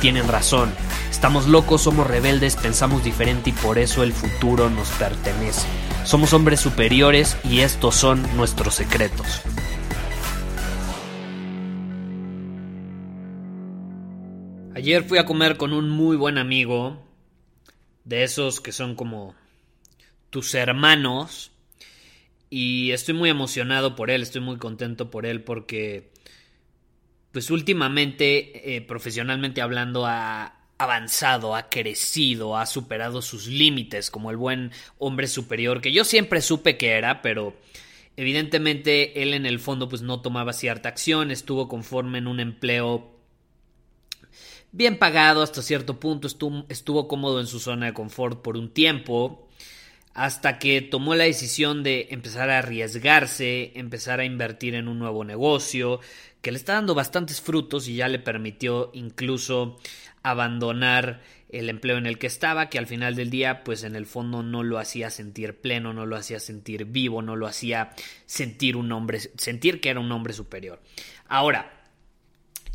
tienen razón. Estamos locos, somos rebeldes, pensamos diferente y por eso el futuro nos pertenece. Somos hombres superiores y estos son nuestros secretos. Ayer fui a comer con un muy buen amigo de esos que son como tus hermanos. Y estoy muy emocionado por él, estoy muy contento por él porque, pues últimamente, eh, profesionalmente hablando, ha avanzado, ha crecido, ha superado sus límites como el buen hombre superior que yo siempre supe que era, pero evidentemente él en el fondo pues no tomaba cierta acción, estuvo conforme en un empleo bien pagado hasta cierto punto, estuvo, cómodo en su zona de confort por un tiempo, hasta que tomó la decisión de empezar a arriesgarse, empezar a invertir en un nuevo negocio, que le está dando bastantes frutos y ya le permitió incluso abandonar el empleo en el que estaba, que al final del día, pues en el fondo no lo hacía sentir pleno, no lo hacía sentir vivo, no lo hacía sentir un hombre, sentir que era un hombre superior. Ahora,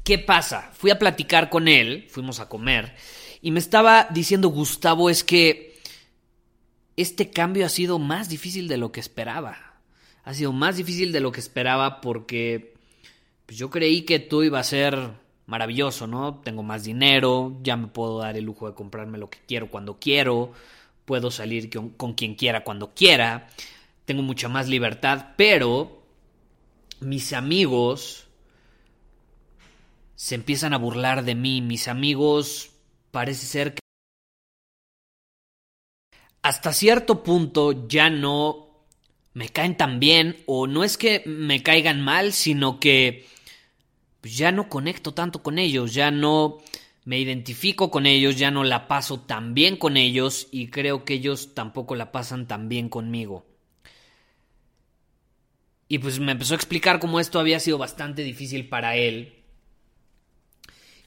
¿Qué pasa? Fui a platicar con él, fuimos a comer, y me estaba diciendo Gustavo es que este cambio ha sido más difícil de lo que esperaba. Ha sido más difícil de lo que esperaba porque pues, yo creí que tú iba a ser maravilloso, ¿no? Tengo más dinero, ya me puedo dar el lujo de comprarme lo que quiero cuando quiero, puedo salir con, con quien quiera cuando quiera, tengo mucha más libertad, pero mis amigos se empiezan a burlar de mí. Mis amigos parece ser que hasta cierto punto ya no me caen tan bien o no es que me caigan mal, sino que ya no conecto tanto con ellos, ya no me identifico con ellos, ya no la paso tan bien con ellos y creo que ellos tampoco la pasan tan bien conmigo. Y pues me empezó a explicar cómo esto había sido bastante difícil para él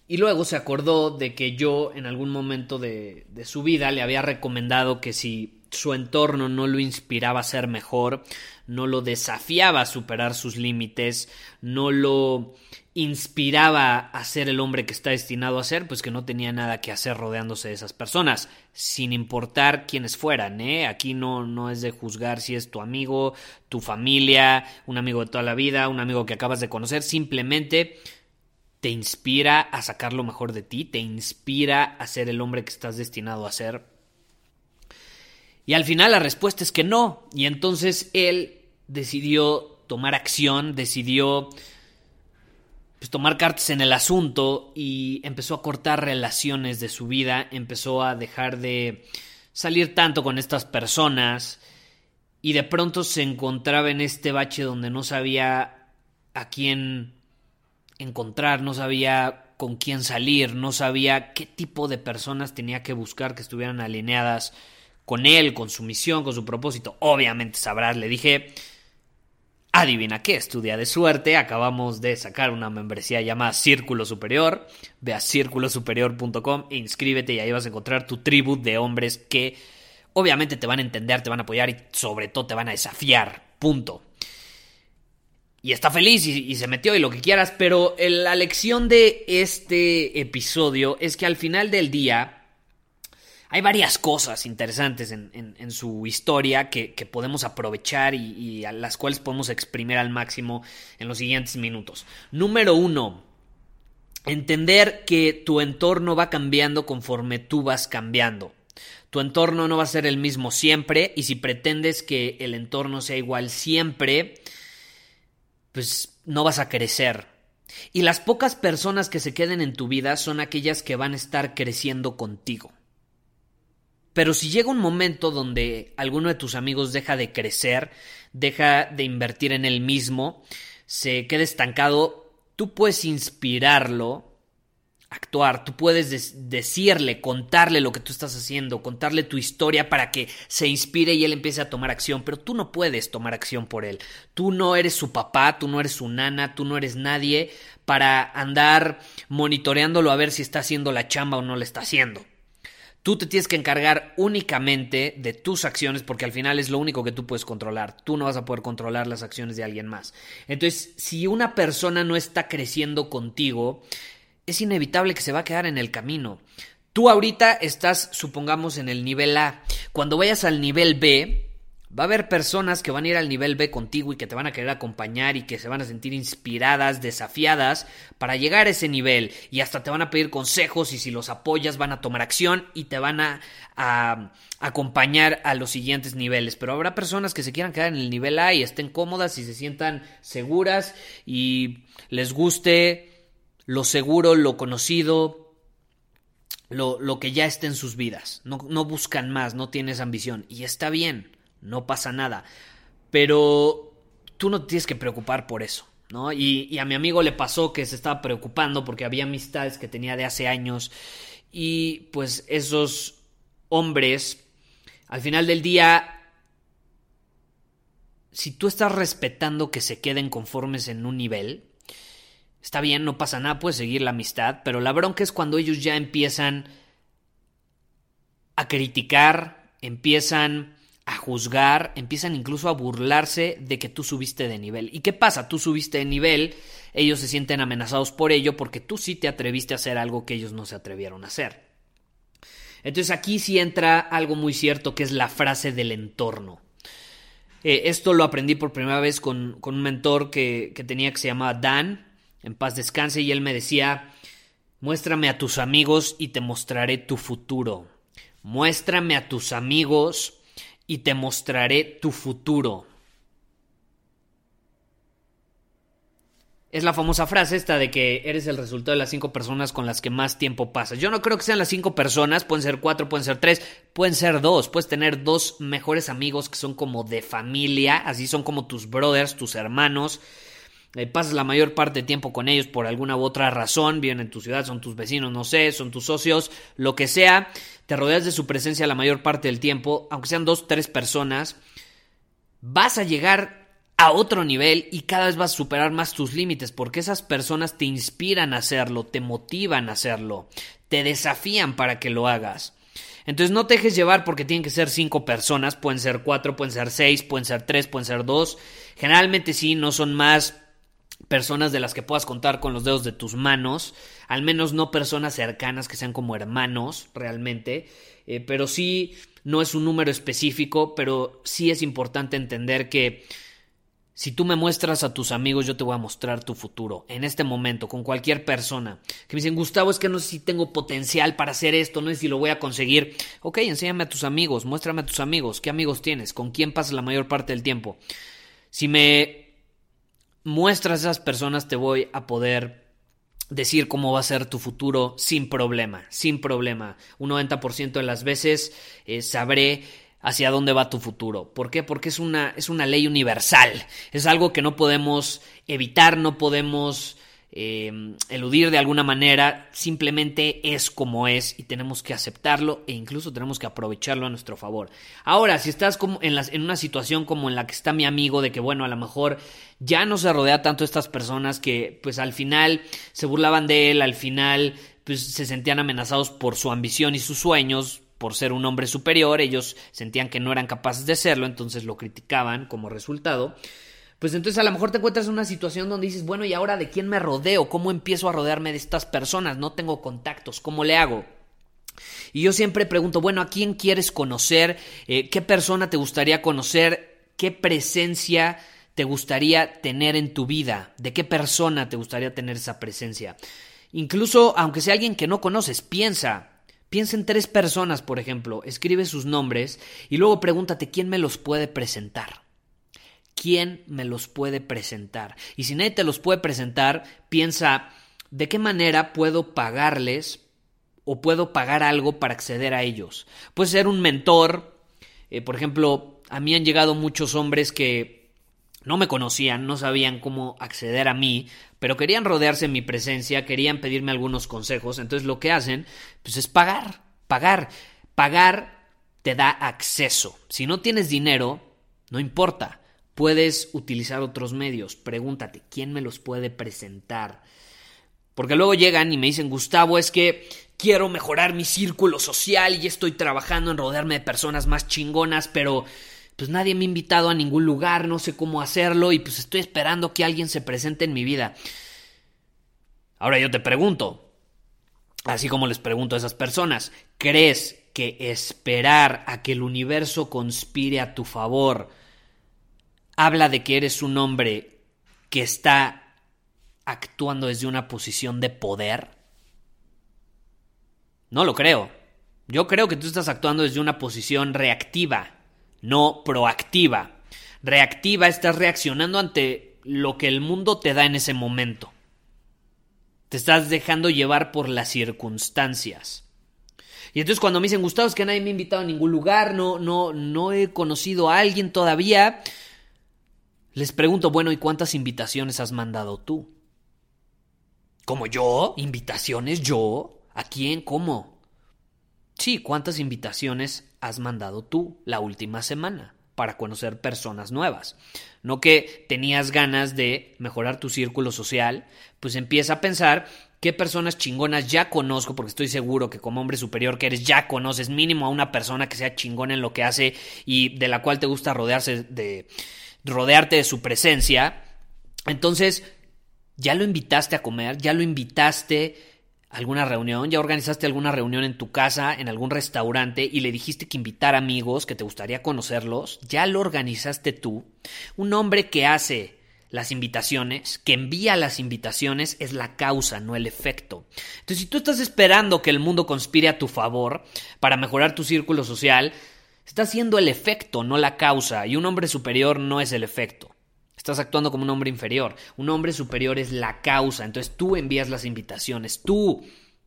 y luego se acordó de que yo en algún momento de, de, su vida le había recomendado que si su entorno no lo inspiraba a ser mejor, no lo desafiaba a superar sus límites, no lo inspiraba a ser el hombre que está destinado a ser, pues que no tenía nada que hacer rodeándose de esas personas, sin importar quiénes fueran, ¿eh? Aquí no, no es de juzgar si es tu amigo, tu familia, un amigo de toda la vida, un amigo que acabas de conocer, simplemente te inspira a sacar lo mejor de ti, te inspira a ser el hombre que estás destinado a ser. Y al final la respuesta es que no. Y entonces él decidió tomar acción, decidió pues, tomar cartas en el asunto y empezó a cortar relaciones de su vida, empezó a dejar de salir tanto con estas personas y de pronto se encontraba en este bache donde no sabía a quién encontrar, no sabía con quién salir, no sabía qué tipo de personas tenía que buscar que estuvieran alineadas con él, con su misión, con su propósito. Obviamente sabrás, le dije, adivina qué, estudia de suerte, acabamos de sacar una membresía llamada Círculo Superior, ve a círculosuperior.com e inscríbete y ahí vas a encontrar tu tribu de hombres que obviamente te van a entender, te van a apoyar y sobre todo te van a desafiar, punto y está feliz y, se metió y lo que quieras, pero la lección de este episodio es que al final del día hay varias cosas interesantes en, su historia que, podemos aprovechar y, y, a las cuales podemos exprimir al máximo en los siguientes minutos. Número uno, entender que tu entorno va cambiando conforme tú vas cambiando. Tu entorno no va a ser el mismo siempre y si pretendes que el entorno sea igual siempre, pues no vas a crecer. Y las pocas personas que se queden en tu vida son aquellas que van a estar creciendo contigo. Pero si llega un momento donde alguno de tus amigos deja de crecer, deja de invertir en él mismo, se queda estancado, tú puedes inspirarlo actuar, tú puedes decirle, contarle lo que tú estás haciendo, contarle tu historia para que se inspire y él empiece a tomar acción, pero tú no puedes tomar acción por él. Tú no eres su papá, tú no eres su nana, tú no eres nadie para andar monitoreándolo a ver si está haciendo la chamba o no la está haciendo. Tú te tienes que encargar únicamente de tus acciones porque al final es lo único que tú puedes controlar. Tú no vas a poder controlar las acciones de alguien más. Entonces, si una persona no está creciendo contigo, es inevitable que se va a quedar en el camino. Tú ahorita estás, supongamos, en el nivel A. Cuando vayas al nivel B, va a haber personas que van a ir al nivel B contigo y que te van a querer acompañar y que se van a sentir inspiradas, desafiadas para llegar a ese nivel. Y hasta te van a pedir consejos y si los apoyas van a tomar acción y te van a, acompañar a los siguientes niveles. Pero habrá personas que se quieran quedar en el nivel A y estén cómodas y se sientan seguras y les guste lo seguro, lo conocido, lo, lo que ya está en sus vidas. No, no buscan más, no tienes ambición. Y está bien, no pasa nada. Pero tú no tienes que preocupar por eso. ¿no? Y, y, a mi amigo le pasó que se estaba preocupando porque había amistades que tenía de hace años y pues esos hombres, al final del día, si tú estás respetando que se queden conformes en un nivel, Está bien, no pasa nada, puedes seguir la amistad, pero la bronca es cuando ellos ya empiezan a criticar, empiezan a juzgar, empiezan incluso a burlarse de que tú subiste de nivel. ¿Y qué pasa? Tú subiste de nivel, ellos se sienten amenazados por ello porque tú sí te atreviste a hacer algo que ellos no se atrevieron a hacer. Entonces aquí sí entra algo muy cierto que es la frase del entorno. Eh, esto lo aprendí por primera vez con, un mentor que, que tenía que se llamaba Dan en paz descanse, y él me decía, muéstrame a tus amigos y te mostraré tu futuro. Muéstrame a tus amigos y te mostraré tu futuro. Es la famosa frase esta de que eres el resultado de las cinco personas con las que más tiempo pasas. Yo no creo que sean las cinco personas, pueden ser cuatro, pueden ser tres, pueden ser dos. Puedes tener dos mejores amigos que son como de familia, así son como tus brothers, tus hermanos. Eh, pasas la mayor parte de tiempo con ellos por alguna u otra razón, viven en tu ciudad, son tus vecinos, no sé, son tus socios, lo que sea, te rodeas de su presencia la mayor parte del tiempo, aunque sean dos, tres personas, vas a llegar a otro nivel y cada vez vas a superar más tus límites porque esas personas te inspiran a hacerlo, te motivan a hacerlo, te desafían para que lo hagas. Entonces no te dejes llevar porque tienen que ser cinco personas, pueden ser cuatro, pueden ser seis, pueden ser tres, pueden ser dos. Generalmente sí, no son más personas de las que puedas contar con los dedos de tus manos, al menos no personas cercanas que sean como hermanos realmente, eh, pero sí no es un número específico, pero sí es importante entender que si tú me muestras a tus amigos, yo te voy a mostrar tu futuro. En este momento, con cualquier persona. Que me dicen, Gustavo, es que no sé si tengo potencial para hacer esto, no sé si lo voy a conseguir. Ok, enséñame a tus amigos, muéstrame a tus amigos. ¿Qué amigos tienes? ¿Con quién pasas la mayor parte del tiempo? Si me muestras a esas personas, te voy a poder decir cómo va a ser tu futuro sin problema, sin problema. Un 90% de las veces eh, sabré hacia dónde va tu futuro. ¿Por qué? Porque es una, es una ley universal. Es algo que no podemos evitar, no podemos Em, eludir de alguna manera, simplemente es como es y tenemos que aceptarlo e incluso tenemos que aprovecharlo a nuestro favor. Ahora, si estás como en, en una situación como en la que está mi amigo, de que bueno, a lo mejor ya no se rodea tanto estas personas que pues al final se burlaban de él, al final pues se sentían amenazados por su ambición y sus sueños, por ser un hombre superior, ellos sentían que no eran capaces de serlo, entonces lo criticaban como resultado pues entonces a lo mejor te encuentras en una situación donde dices, bueno, ¿y ahora de quién me rodeo? ¿Cómo empiezo a rodearme de estas personas? No tengo contactos, ¿cómo le hago? Y yo siempre pregunto, bueno, ¿a quién quieres conocer? Eh, ¿Qué persona te gustaría conocer? ¿Qué presencia te gustaría tener en tu vida? ¿De qué persona te gustaría tener esa presencia? Incluso, aunque sea alguien que no conoces, piensa. Piensa en tres personas, por ejemplo, escribe sus nombres y luego pregúntate quién me los puede presentar. ¿Quién me los puede presentar? Y si nadie te los puede presentar, piensa, ¿de qué manera puedo pagarles o puedo pagar algo para acceder a ellos. Puede ser un mentor, eh, por ejemplo, a mí han llegado muchos hombres que no me conocían, no sabían cómo acceder a mí, pero querían rodearse en mi presencia, querían pedirme algunos consejos, entonces lo que hacen pues es pagar, pagar, pagar te da acceso. Si no tienes dinero, no importa, puedes utilizar otros medios, pregúntate, ¿quién me los puede presentar? Porque luego llegan y me dicen, Gustavo, es que quiero mejorar mi círculo social y estoy trabajando en rodearme de personas más chingonas, pero pues nadie me ha invitado a ningún lugar, no sé cómo hacerlo y pues estoy esperando que alguien se presente en mi vida. Ahora yo te pregunto, así como les pregunto a esas personas, ¿crees que esperar a que el universo conspire a tu favor habla de que eres un hombre que está actuando desde una posición de poder? No lo creo. Yo creo que tú estás actuando desde una posición reactiva no proactiva. Reactiva, estás reaccionando ante lo que el mundo te da en ese momento. Te estás dejando llevar por las circunstancias. Y entonces cuando me dicen, Gustavo, es que nadie me ha invitado a ningún lugar, no, no, no he conocido a alguien todavía, les pregunto, bueno, ¿y cuántas invitaciones has mandado tú? ¿Como yo? ¿Invitaciones yo? ¿A quién? ¿Cómo? Sí, ¿cuántas invitaciones has mandado tú la última semana para conocer personas nuevas? No que tenías ganas de mejorar tu círculo social, pues empieza a pensar qué personas chingonas ya conozco, porque estoy seguro que como hombre superior que eres ya conoces mínimo a una persona que sea chingona en lo que hace y de la cual te gusta rodearse de rodearte de su presencia. Entonces, ya lo invitaste a comer, ya lo invitaste alguna reunión, ya organizaste alguna reunión en tu casa, en algún restaurante y le dijiste que invitar amigos, que te gustaría conocerlos, ya lo organizaste tú. Un hombre que hace las invitaciones, que envía las invitaciones, es la causa, no el efecto. Entonces, si tú estás esperando que el mundo conspire a tu favor para mejorar tu círculo social, estás siendo el efecto, no la causa, y un hombre superior no es el efecto. Estás actuando como un hombre inferior. Un hombre superior es la causa. Entonces tú envías las invitaciones. Tú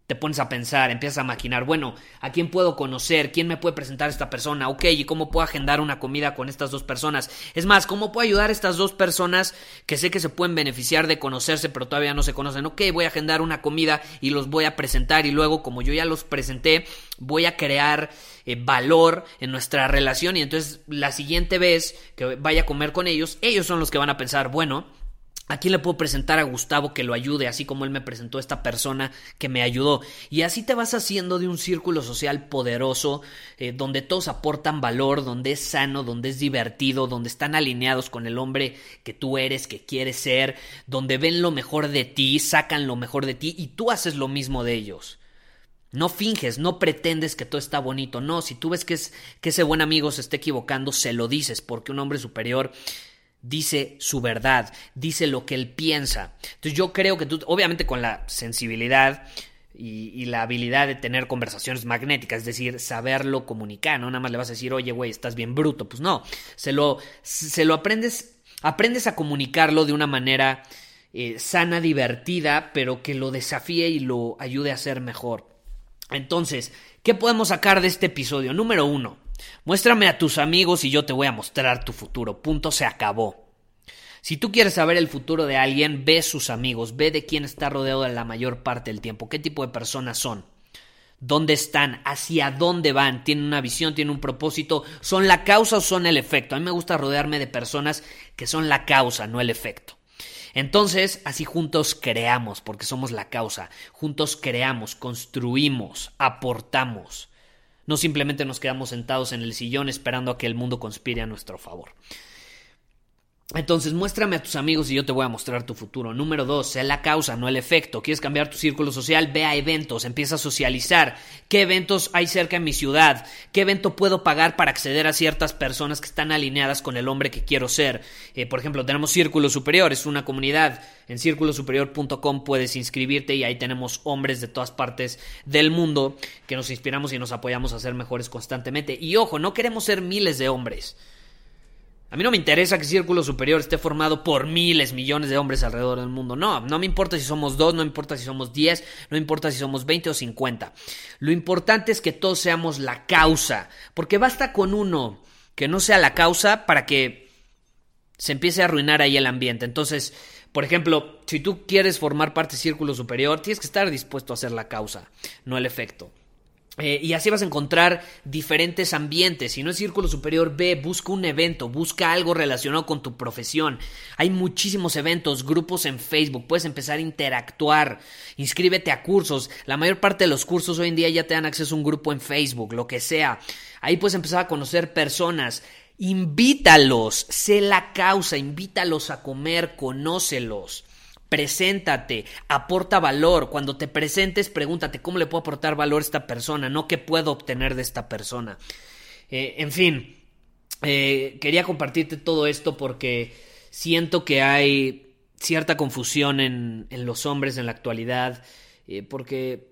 te pones a pensar, empiezas a maquinar, bueno, ¿a quién puedo conocer? ¿Quién me puede presentar esta persona? Ok, ¿y cómo puedo agendar una comida con estas dos personas? Es más, ¿cómo puedo ayudar a estas dos personas que sé que se pueden beneficiar de conocerse pero todavía no se conocen? Ok, voy a agendar una comida y los voy a presentar y luego como yo ya los presenté, voy a crear eh, valor en nuestra relación y entonces la siguiente vez que vaya a comer con ellos, ellos son los que van a pensar, bueno, ¿A quién le puedo presentar a Gustavo que lo ayude, así como él me presentó a esta persona que me ayudó? Y así te vas haciendo de un círculo social poderoso, eh, donde todos aportan valor, donde es sano, donde es divertido, donde están alineados con el hombre que tú eres, que quieres ser, donde ven lo mejor de ti, sacan lo mejor de ti y tú haces lo mismo de ellos. No finges, no pretendes que todo está bonito. No, si tú ves que, que ese buen amigo se está equivocando, se lo dices, porque un hombre superior dice su verdad, dice lo que él piensa. Entonces yo creo que tú, obviamente con la sensibilidad y, la habilidad de tener conversaciones magnéticas, es decir, saberlo comunicar, no nada más le vas a decir, oye, güey, estás bien bruto, pues no, se lo, se lo aprendes, aprendes a comunicarlo de una manera eh, sana, divertida, pero que lo desafíe y lo ayude a ser mejor. Entonces, ¿qué podemos sacar de este episodio? Número uno, Muéstrame a tus amigos y yo te voy a mostrar tu futuro. Punto se acabó. Si tú quieres saber el futuro de alguien, ve sus amigos, ve de quién está rodeado la mayor parte del tiempo, qué tipo de personas son, dónde están, hacia dónde van, tienen una visión, tienen un propósito, son la causa o son el efecto. A mí me gusta rodearme de personas que son la causa, no el efecto. Entonces, así juntos creamos, porque somos la causa, juntos creamos, construimos, aportamos. No simplemente nos quedamos sentados en el sillón esperando a que el mundo conspire a nuestro favor. Entonces, muéstrame a tus amigos y yo te voy a mostrar tu futuro. Número dos, sé la causa, no el efecto. ¿Quieres cambiar tu círculo social? Ve a eventos, empieza a socializar. ¿Qué eventos hay cerca en mi ciudad? ¿Qué evento puedo pagar para acceder a ciertas personas que están alineadas con el hombre que quiero ser? Eh, por ejemplo, tenemos Círculo Superior, es una comunidad. En círculosuperior.com puedes inscribirte y ahí tenemos hombres de todas partes del mundo que nos inspiramos y nos apoyamos a ser mejores constantemente. Y ojo, no queremos ser miles de hombres. A mí no me interesa que Círculo Superior esté formado por miles, millones de hombres alrededor del mundo. No, no me importa si somos dos, no me importa si somos diez, no me importa si somos veinte o cincuenta. Lo importante es que todos seamos la causa, porque basta con uno que no sea la causa para que se empiece a arruinar ahí el ambiente. Entonces, por ejemplo, si tú quieres formar parte de Círculo Superior, tienes que estar dispuesto a ser la causa, no el efecto. Eh, y así vas a encontrar diferentes ambientes. Si no es círculo superior, ve, busca un evento, busca algo relacionado con tu profesión. Hay muchísimos eventos, grupos en Facebook, puedes empezar a interactuar, inscríbete a cursos. La mayor parte de los cursos hoy en día ya te dan acceso a un grupo en Facebook, lo que sea. Ahí puedes empezar a conocer personas. Invítalos, sé la causa, invítalos a comer, conócelos. Preséntate, aporta valor. Cuando te presentes, pregúntate cómo le puedo aportar valor a esta persona, no qué puedo obtener de esta persona. Eh, en fin, eh, quería compartirte todo esto porque siento que hay cierta confusión en, en los hombres en la actualidad, eh, porque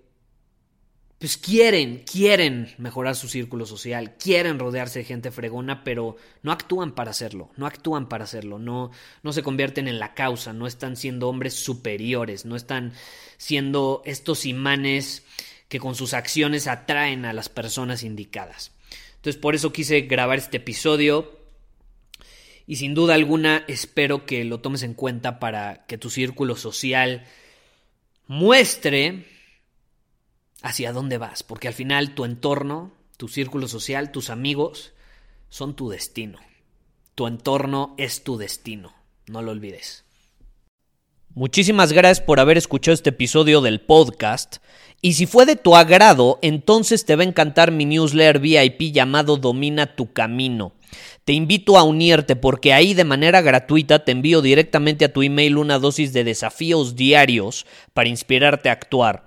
pues quieren, quieren mejorar su círculo social, quieren rodearse de gente fregona, pero no actúan para hacerlo, no actúan para hacerlo, no, no se convierten en la causa, no están siendo hombres superiores, no están siendo estos imanes que con sus acciones atraen a las personas indicadas. Entonces por eso quise grabar este episodio y sin duda alguna espero que lo tomes en cuenta para que tu círculo social muestre hacia dónde vas, porque al final tu entorno, tu círculo social, tus amigos, son tu destino. Tu entorno es tu destino, no lo olvides. Muchísimas gracias por haber escuchado este episodio del podcast. Y si fue de tu agrado, entonces te va a encantar mi newsletter VIP llamado Domina tu Camino. Te invito a unirte porque ahí de manera gratuita te envío directamente a tu email una dosis de desafíos diarios para inspirarte a actuar.